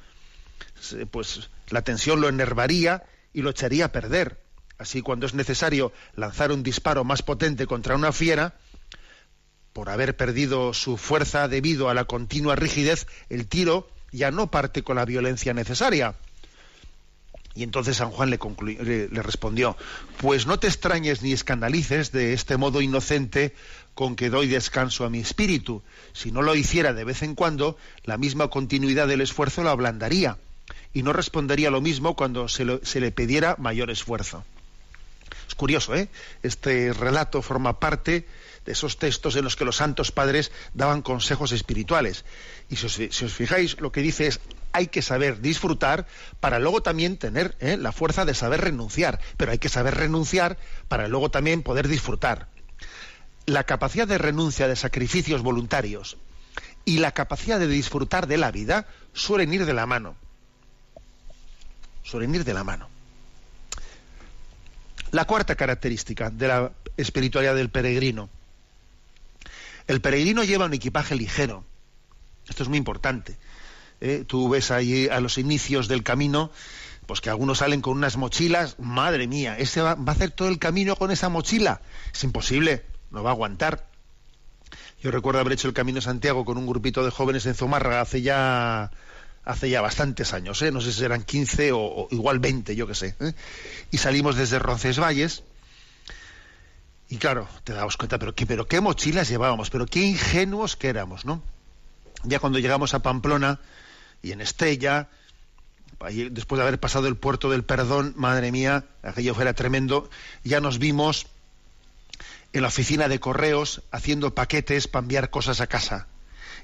pues la tensión lo enervaría y lo echaría a perder. Así cuando es necesario lanzar un disparo más potente contra una fiera, por haber perdido su fuerza debido a la continua rigidez, el tiro ya no parte con la violencia necesaria. Y entonces San Juan le, le respondió, pues no te extrañes ni escandalices de este modo inocente con que doy descanso a mi espíritu. Si no lo hiciera de vez en cuando, la misma continuidad del esfuerzo lo ablandaría y no respondería lo mismo cuando se, le pidiera mayor esfuerzo. Es curioso, ¿eh? Este relato forma parte de esos textos en los que los santos padres daban consejos espirituales. Y si os, si os fijáis, lo que dice es, hay que saber disfrutar para luego también tener ¿eh? la fuerza de saber renunciar, pero hay que saber renunciar para luego también poder disfrutar. La capacidad de renuncia de sacrificios voluntarios y la capacidad de disfrutar de la vida suelen ir de la mano. Suelen ir de la mano. La cuarta característica de la espiritualidad del peregrino. El peregrino lleva un equipaje ligero. Esto es muy importante. ¿eh? Tú ves ahí a los inicios del camino, pues que algunos salen con unas mochilas. Madre mía, ese va, va a hacer todo el camino con esa mochila. Es imposible, no va a aguantar. Yo recuerdo haber hecho el Camino de Santiago con un grupito de jóvenes en Zumárraga hace ya hace ya bastantes años, ¿eh? no sé si eran 15 o, igual 20, yo qué sé. ¿eh? Y salimos desde Roncesvalles y claro, te dabas cuenta, pero qué, pero qué mochilas llevábamos, pero qué ingenuos que éramos, ¿no? Ya cuando llegamos a Pamplona y en Estella, después de haber pasado el puerto del perdón, madre mía, aquello fuera tremendo, ya nos vimos en la oficina de correos haciendo paquetes para enviar cosas a casa.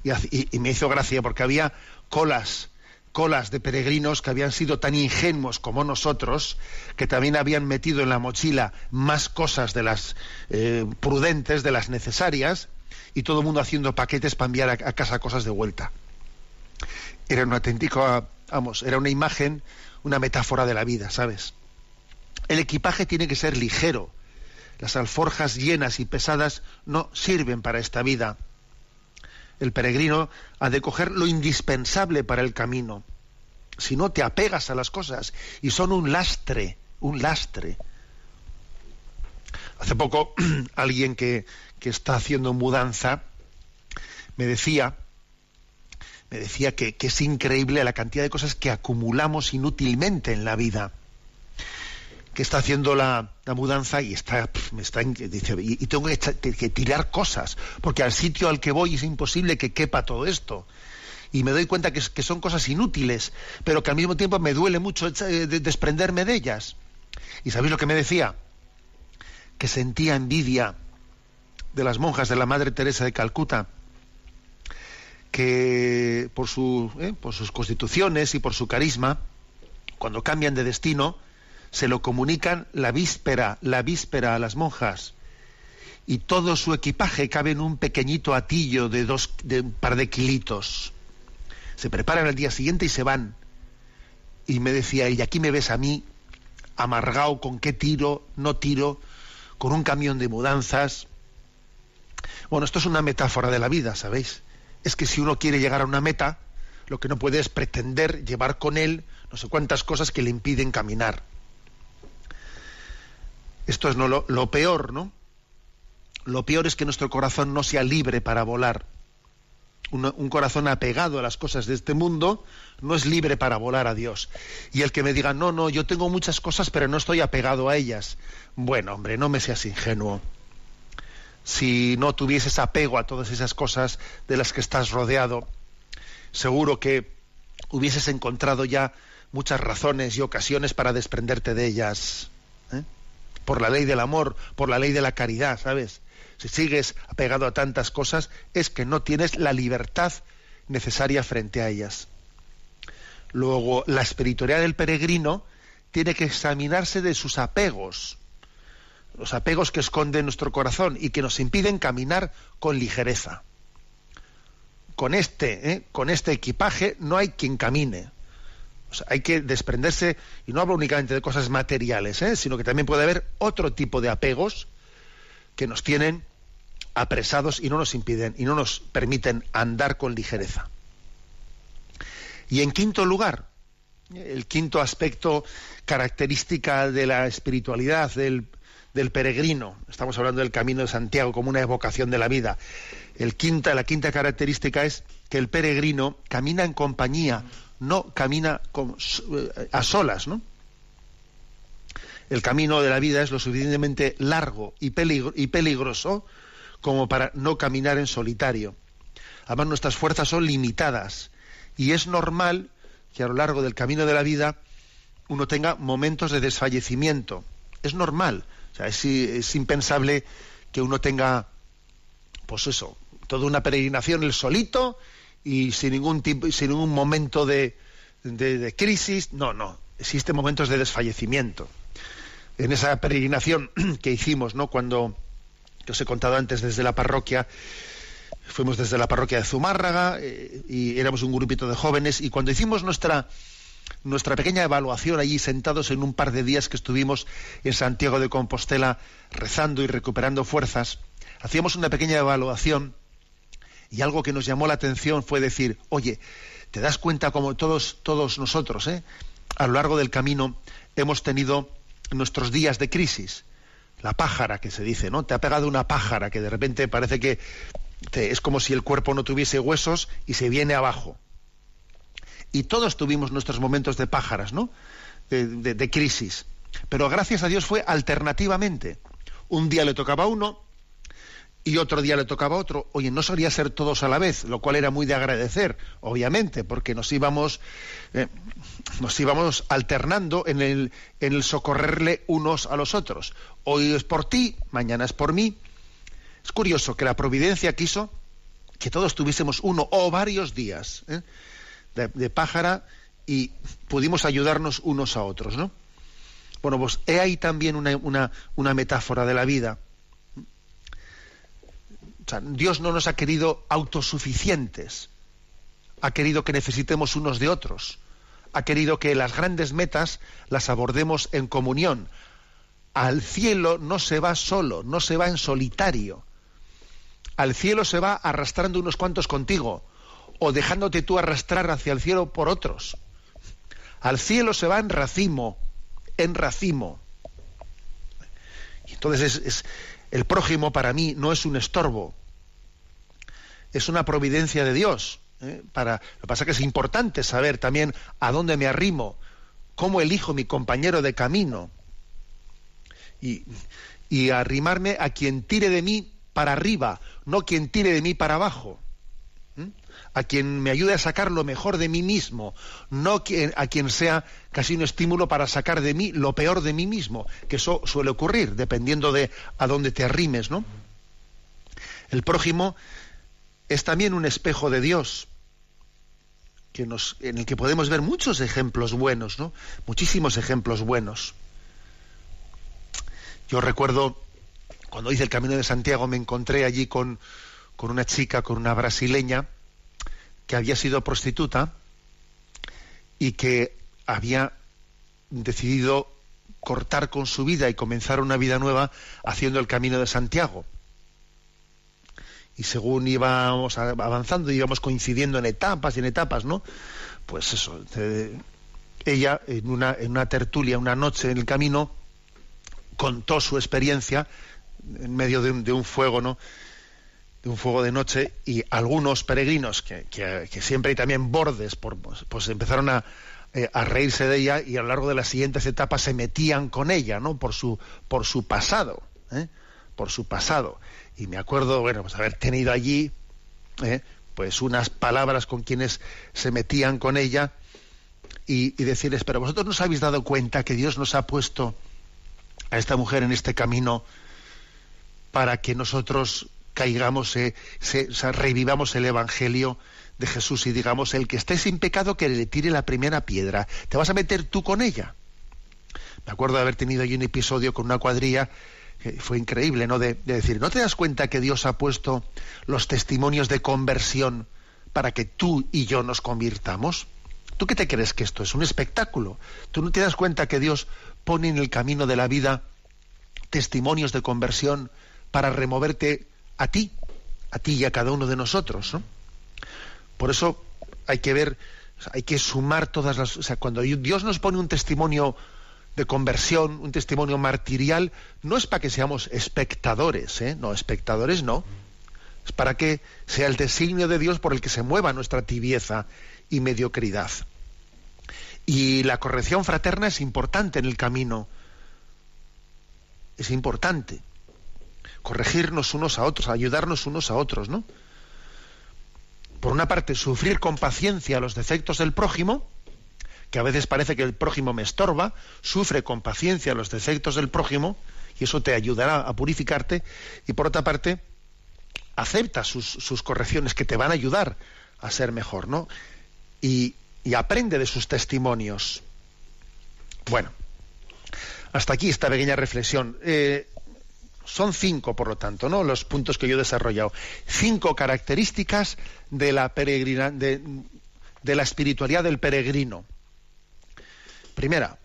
Y, me hizo gracia porque había colas, colas de peregrinos que habían sido tan ingenuos como nosotros, que también habían metido en la mochila más cosas de las eh, prudentes, de las necesarias, y todo el mundo haciendo paquetes para enviar a, a casa cosas de vuelta. Era un auténtico, ah, vamos, era una imagen, una metáfora de la vida, ¿sabes? El equipaje tiene que ser ligero. Las alforjas llenas y pesadas no sirven para esta vida. El peregrino ha de coger lo indispensable para el camino. Si no te apegas a las cosas y son un lastre, un lastre. Hace poco alguien que, que está haciendo mudanza me decía, me decía que, que es increíble la cantidad de cosas que acumulamos inútilmente en la vida que está haciendo la, mudanza y está, me está dice, y, tengo que, tirar cosas, porque al sitio al que voy es imposible que quepa todo esto. Y me doy cuenta que, son cosas inútiles, pero que al mismo tiempo me duele mucho eh, de- desprenderme de ellas. ¿Y sabéis lo que me decía? Que sentía envidia de las monjas de la Madre Teresa de Calcuta, que por, su, eh, por sus constituciones y por su carisma, cuando cambian de destino, se lo comunican la víspera, la víspera a las monjas. Y todo su equipaje cabe en un pequeñito atillo de dos, de un par de kilitos. Se preparan al día siguiente y se van. Y me decía ella, aquí me ves a mí, amargado con qué tiro, no tiro, con un camión de mudanzas. Bueno, esto es una metáfora de la vida, ¿sabéis? Es que si uno quiere llegar a una meta, lo que no puede es pretender llevar con él no sé cuántas cosas que le impiden caminar. Esto es lo peor, ¿no? Lo peor es que nuestro corazón no sea libre para volar. Un, un corazón apegado a las cosas de este mundo no es libre para volar a Dios. Y el que me diga, no, no, yo tengo muchas cosas, pero no estoy apegado a ellas. Bueno, hombre, no me seas ingenuo. Si no tuvieses apego a todas esas cosas de las que estás rodeado, seguro que hubieses encontrado ya muchas razones y ocasiones para desprenderte de ellas. Por la ley del amor, por la ley de la caridad, ¿sabes? Si sigues apegado a tantas cosas, es que no tienes la libertad necesaria frente a ellas. Luego, la espiritualidad del peregrino tiene que examinarse de sus apegos, los apegos que esconde nuestro corazón y que nos impiden caminar con ligereza. Con este, ¿eh? con este equipaje no hay quien camine. Hay que desprenderse, y no hablo únicamente de cosas materiales, ¿eh? sino que también puede haber otro tipo de apegos que nos tienen apresados y no nos impiden y no nos permiten andar con ligereza. Y en quinto lugar, el quinto aspecto característica de la espiritualidad del, del peregrino, estamos hablando del camino de Santiago como una evocación de la vida. El quinta, la quinta característica es que el peregrino camina en compañía, no camina con- a solas, ¿no? el camino de la vida es lo suficientemente largo y, peligro- y peligroso como para no caminar en solitario. Además, nuestras fuerzas son limitadas y es normal que a lo largo del camino de la vida uno tenga momentos de desfallecimiento. Es normal. O sea, es, es impensable que uno tenga, pues eso, toda una peregrinación el solito y sin ningún tipo, sin ningún momento de, de- de crisis. No, no. Existen momentos de desfallecimiento. En esa peregrinación que hicimos, ¿no? Cuando que os he contado antes desde la parroquia, fuimos desde la parroquia de Zumárraga eh, y éramos un grupito de jóvenes y cuando hicimos nuestra nuestra pequeña evaluación allí sentados en un par de días que estuvimos en Santiago de Compostela rezando y recuperando fuerzas, hacíamos una pequeña evaluación y algo que nos llamó la atención fue decir, oye, te das cuenta como todos todos nosotros, ¿eh? a lo largo del camino hemos tenido nuestros días de crisis, la pájara que se dice, ¿no? Te ha pegado una pájara que de repente parece que te- es como si el cuerpo no tuviese huesos y se viene abajo. Y todos tuvimos nuestros momentos de pájaras, ¿no? De, de- crisis. Pero gracias a Dios fue alternativamente. Un día le tocaba a uno y otro día le tocaba otro. Oye, no solía ser todos a la vez, lo cual era muy de agradecer, obviamente, porque nos íbamos, eh, nos íbamos alternando en el, en el socorrerle unos a los otros. Hoy es por ti, mañana es por mí. Es curioso que la providencia quiso que todos tuviésemos uno o varios días ¿eh? de, de pájara y pudimos ayudarnos unos a otros, ¿no? Bueno, pues he ahí también una, una, una metáfora de la vida. Dios no nos ha querido autosuficientes, ha querido que necesitemos unos de otros, ha querido que las grandes metas las abordemos en comunión. Al cielo no se va solo, no se va en solitario. Al cielo se va arrastrando unos cuantos contigo o dejándote tú arrastrar hacia el cielo por otros. Al cielo se va en racimo, en racimo. Y entonces es, es- el prójimo para mí no es un estorbo, es una providencia de Dios. ¿eh? Para, lo que pasa es que es importante saber también a dónde me arrimo, cómo elijo mi compañero de camino y, y arrimarme a quien tire de mí para arriba, no quien tire de mí para abajo. A quien me ayude a sacar lo mejor de mí mismo, no a quien sea casi un estímulo para sacar de mí lo peor de mí mismo, que eso suele ocurrir dependiendo de a dónde te arrimes, ¿no? El prójimo es también un espejo de Dios, que en el que podemos ver muchos ejemplos buenos, ¿no? Muchísimos ejemplos buenos. Yo recuerdo cuando hice el Camino de Santiago me encontré allí con, con una chica, con una brasileña, que había sido prostituta y que había decidido cortar con su vida y comenzar una vida nueva haciendo el Camino de Santiago. Y según íbamos avanzando, íbamos coincidiendo en etapas y en etapas, ¿no? Pues eso, ella en una, en una tertulia, una noche en el camino, contó su experiencia en medio de un, de un fuego, ¿no? De un fuego de noche y algunos peregrinos que, que- siempre hay también bordes, por, pues, pues empezaron a, eh, a reírse de ella y a lo largo de las siguientes etapas se metían con ella, ¿no? Por su, por su pasado, ¿eh? por su pasado. Y me acuerdo, bueno, pues haber tenido allí, ¿eh? pues unas palabras con quienes se metían con ella y, decirles, pero vosotros no os habéis dado cuenta que Dios nos ha puesto a esta mujer en este camino para que nosotros caigamos, eh, se- revivamos el Evangelio de Jesús y digamos, el que esté sin pecado que le tire la primera piedra. ¿Te vas a meter tú con ella? Me acuerdo de haber tenido allí un episodio con una cuadrilla fue increíble, ¿no? De, de decir, ¿no te das cuenta que Dios ha puesto los testimonios de conversión para que tú y yo nos convirtamos? ¿Tú qué te crees que esto es un espectáculo? ¿Tú no te das cuenta que Dios pone en el camino de la vida testimonios de conversión para removerte a ti, a ti y a cada uno de nosotros, ¿no? Por eso hay que ver, hay que sumar todas las, o sea, cuando Dios nos pone un testimonio de conversión, un testimonio martirial, no es para que seamos espectadores, ¿eh? No, espectadores no. Es para que sea el designio de Dios por el que se mueva nuestra tibieza y mediocridad. Y la corrección fraterna es importante en el camino es importante. Corregirnos unos a otros, ayudarnos unos a otros, ¿no? Por una parte, sufrir con paciencia los defectos del prójimo, que a veces parece que el prójimo me estorba, sufre con paciencia los defectos del prójimo, y eso te ayudará a purificarte, y por otra parte, acepta sus, sus correcciones que te van a ayudar a ser mejor, ¿no? Y, y aprende de sus testimonios. Bueno, hasta aquí esta pequeña reflexión. Eh, son cinco, por lo tanto, ¿no? Los puntos que yo he desarrollado. Cinco características de la peregrina, de, de la espiritualidad del peregrino. Primera,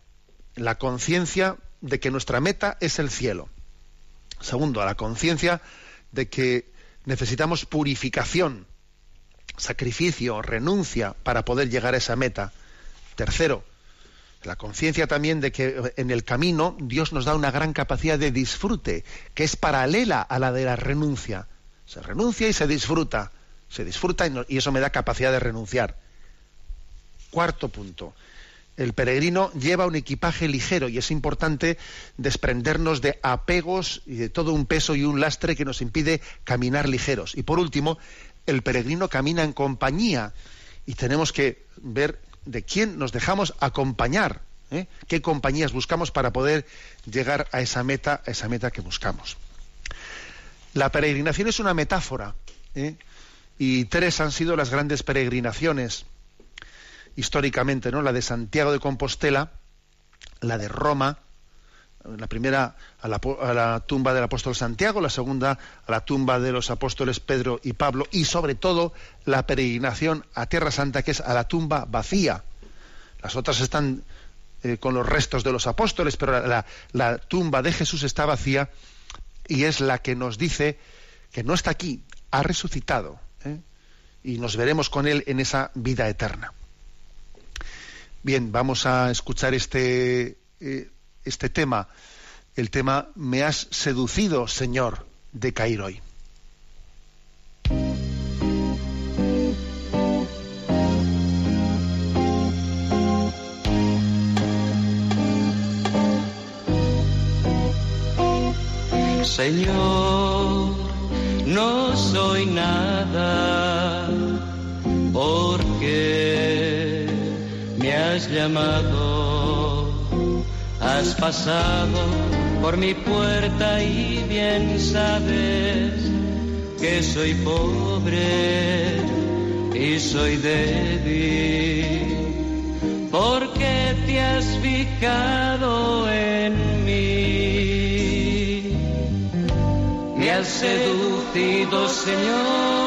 la conciencia de que nuestra meta es el cielo. Segundo, la conciencia de que necesitamos purificación, sacrificio, renuncia para poder llegar a esa meta. Tercero, la conciencia también de que en el camino Dios nos da una gran capacidad de disfrute, que es paralela a la de la renuncia. Se renuncia y se disfruta. Se disfruta y eso me da capacidad de renunciar. Cuarto punto. El peregrino lleva un equipaje ligero y es importante desprendernos de apegos y de todo un peso y un lastre que nos impide caminar ligeros. Y por último, el peregrino camina en compañía y tenemos que ver de quién nos dejamos acompañar, ¿eh? qué compañías buscamos para poder llegar a esa meta, a esa meta que buscamos. La peregrinación es una metáfora, ¿eh? y tres han sido las grandes peregrinaciones históricamente, ¿no? La de Santiago de Compostela, la de Roma, la primera a la, tumba del apóstol Santiago, la segunda a la tumba de los apóstoles Pedro y Pablo y sobre todo la peregrinación a Tierra Santa que es a la tumba vacía. Las otras están eh, con los restos de los apóstoles, pero la, tumba de Jesús está vacía y es la que nos dice que no está aquí, ha resucitado ¿eh? y nos veremos con él en esa vida eterna. Bien, vamos a escuchar este eh, este tema, el tema Me has seducido, Señor, de Cairoy. Señor, no soy nada porque has llamado. Has pasado por mi puerta y bien sabes que soy pobre y soy débil, porque te has fijado en mí. Me has seducido, Señor,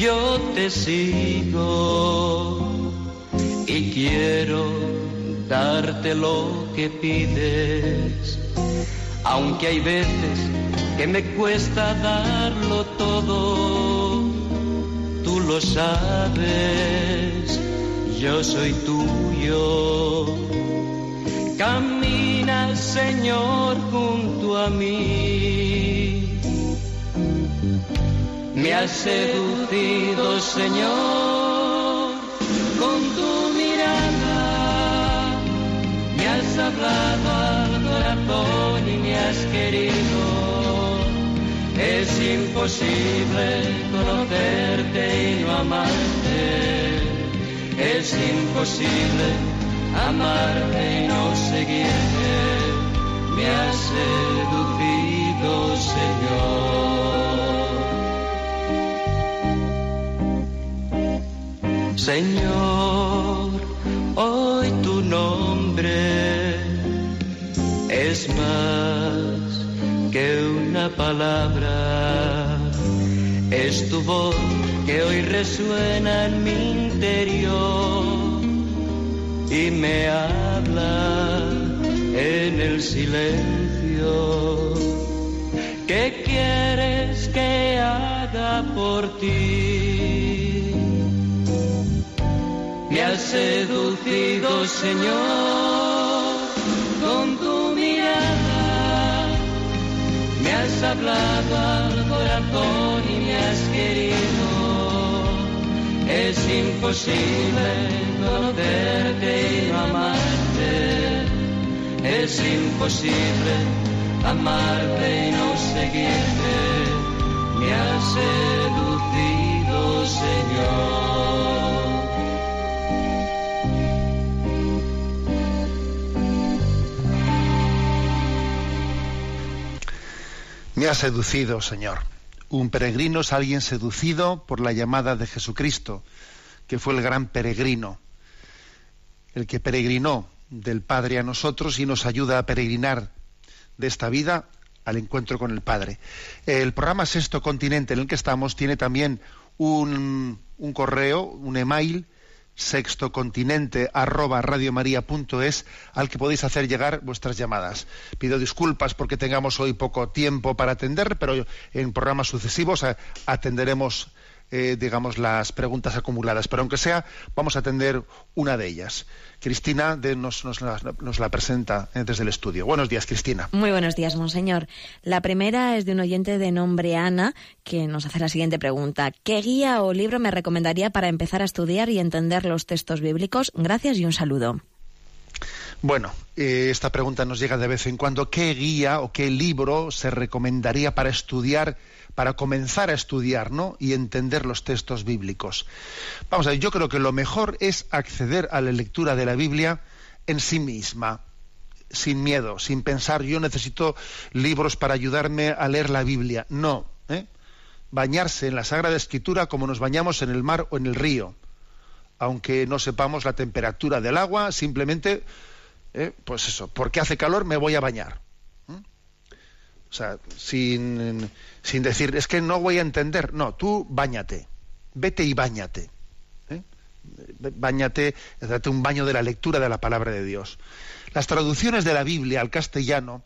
yo te sigo y quiero darte lo que pides, aunque hay veces que me cuesta darlo todo, tú lo sabes, yo soy tuyo. Camina, Señor, junto a mí. Me has seducido, Señor, con tu mirada. Me has hablado al corazón y me has querido. Es imposible conocerte y no amarte. Es imposible amarte y no seguirte. Me has seducido, Señor. Señor, hoy tu nombre es más que una palabra, es tu voz que hoy resuena en mi interior y me habla en el silencio. ¿Qué quieres que haga por ti? Me has seducido, Señor, con tu mirada. Me has hablado al corazón y me has querido. Es imposible conocerte y no amarte. Es imposible amarte y no seguirte. Me has seducido, Señor. Me ha seducido, Señor. Un peregrino es alguien seducido por la llamada de Jesucristo, que fue el gran peregrino, el que peregrinó del Padre a nosotros y nos ayuda a peregrinar de esta vida al encuentro con el Padre. El programa Sexto Continente en el que estamos tiene también un, un correo, un email, sextocontinente arroba radiomaria.es al que podéis hacer llegar vuestras llamadas. Pido disculpas porque tengamos hoy poco tiempo para atender, pero en programas sucesivos a- atenderemos eh, digamos las preguntas acumuladas. Pero aunque sea, vamos a atender una de ellas. Cristina de- nos, nos la, nos la presenta eh, desde el estudio. Buenos días, Cristina. Muy buenos días, monseñor. La primera es de un oyente de nombre Ana, que nos hace la siguiente pregunta. ¿Qué guía o libro me recomendaría para empezar a estudiar y entender los textos bíblicos? Gracias y un saludo. Bueno, eh, esta pregunta nos llega de vez en cuando. ¿Qué guía o qué libro se recomendaría para estudiar, para comenzar a estudiar, ¿no? Y entender los textos bíblicos. Vamos a ver, yo creo que lo mejor es acceder a la lectura de la Biblia en sí misma, sin miedo, sin pensar, yo necesito libros para ayudarme a leer la Biblia. No, ¿eh? Bañarse en la Sagrada Escritura como nos bañamos en el mar o en el río. Aunque no sepamos la temperatura del agua, simplemente ¿eh? pues eso, porque hace calor me voy a bañar. O sea, sin, sin decir, es que no voy a entender. No, tú bañate, vete y bañate. ¿eh? Báñate, date un baño de la lectura de la palabra de Dios. Las traducciones de la Biblia al castellano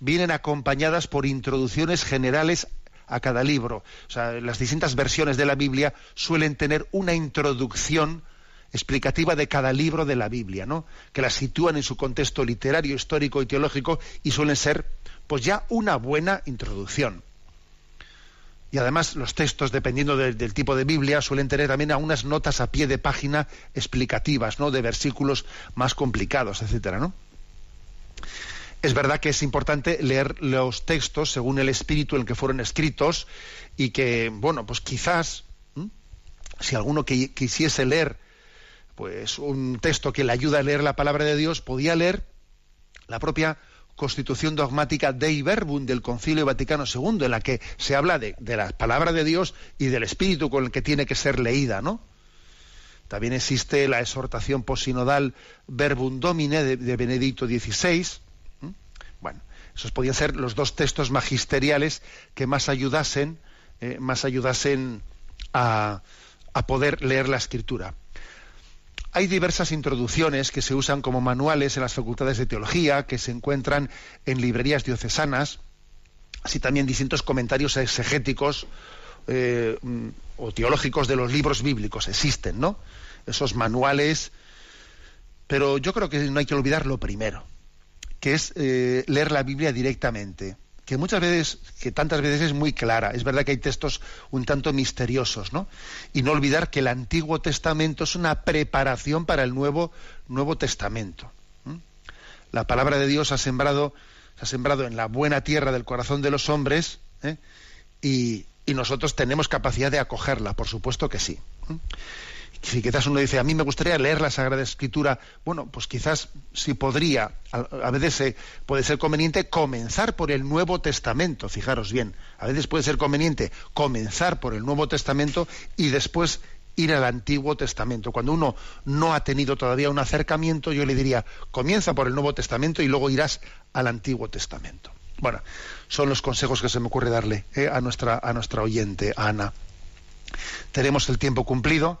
vienen acompañadas por introducciones generales a cada libro. O sea, las distintas versiones de la Biblia suelen tener una introducción explicativa de cada libro de la Biblia, ¿no? Que la sitúan en su contexto literario, histórico y teológico y suelen ser, pues ya una buena introducción. Y además los textos, dependiendo de- del tipo de Biblia, suelen tener también algunas notas a pie de página explicativas, ¿no? De versículos más complicados, etcétera, ¿no? Es verdad que es importante leer los textos según el espíritu en que fueron escritos y que, bueno, pues quizás, si alguno quisiese leer pues un texto que le ayuda a leer la palabra de Dios, podía leer la propia constitución dogmática Dei Verbum del Concilio Vaticano II, en la que se habla de, la palabra de Dios y del espíritu con el que tiene que ser leída, ¿no? También existe la exhortación posinodal Verbum Domine de, Benedicto XVI. Bueno, esos podían ser los dos textos magisteriales que más ayudasen, eh, más ayudasen a poder leer la escritura. Hay diversas introducciones que se usan como manuales en las facultades de teología, que se encuentran en librerías diocesanas, así también distintos comentarios exegéticos eh, mm, o teológicos de los libros bíblicos. Existen, ¿no? Esos manuales. Pero yo creo que no hay que olvidar lo primero, que es eh, leer la Biblia directamente que muchas veces, que tantas veces es muy clara. Es verdad que hay textos un tanto misteriosos, ¿no? Y no olvidar que el Antiguo Testamento es una preparación para el Nuevo, Nuevo Testamento. La palabra de Dios ha sembrado, se ha sembrado en la buena tierra del corazón de los hombres, ¿eh? y, y nosotros tenemos capacidad de acogerla, por supuesto que sí. Si quizás uno dice, a mí me gustaría leer la Sagrada Escritura, bueno, pues quizás si podría, a, veces eh, puede ser conveniente comenzar por el Nuevo Testamento, fijaros bien, a veces puede ser conveniente comenzar por el Nuevo Testamento y después ir al Antiguo Testamento. Cuando uno no ha tenido todavía un acercamiento, yo le diría, comienza por el Nuevo Testamento y luego irás al Antiguo Testamento. Bueno, son los consejos que se me ocurre darle eh, a, nuestra, a nuestra oyente, Ana. Tenemos el tiempo cumplido.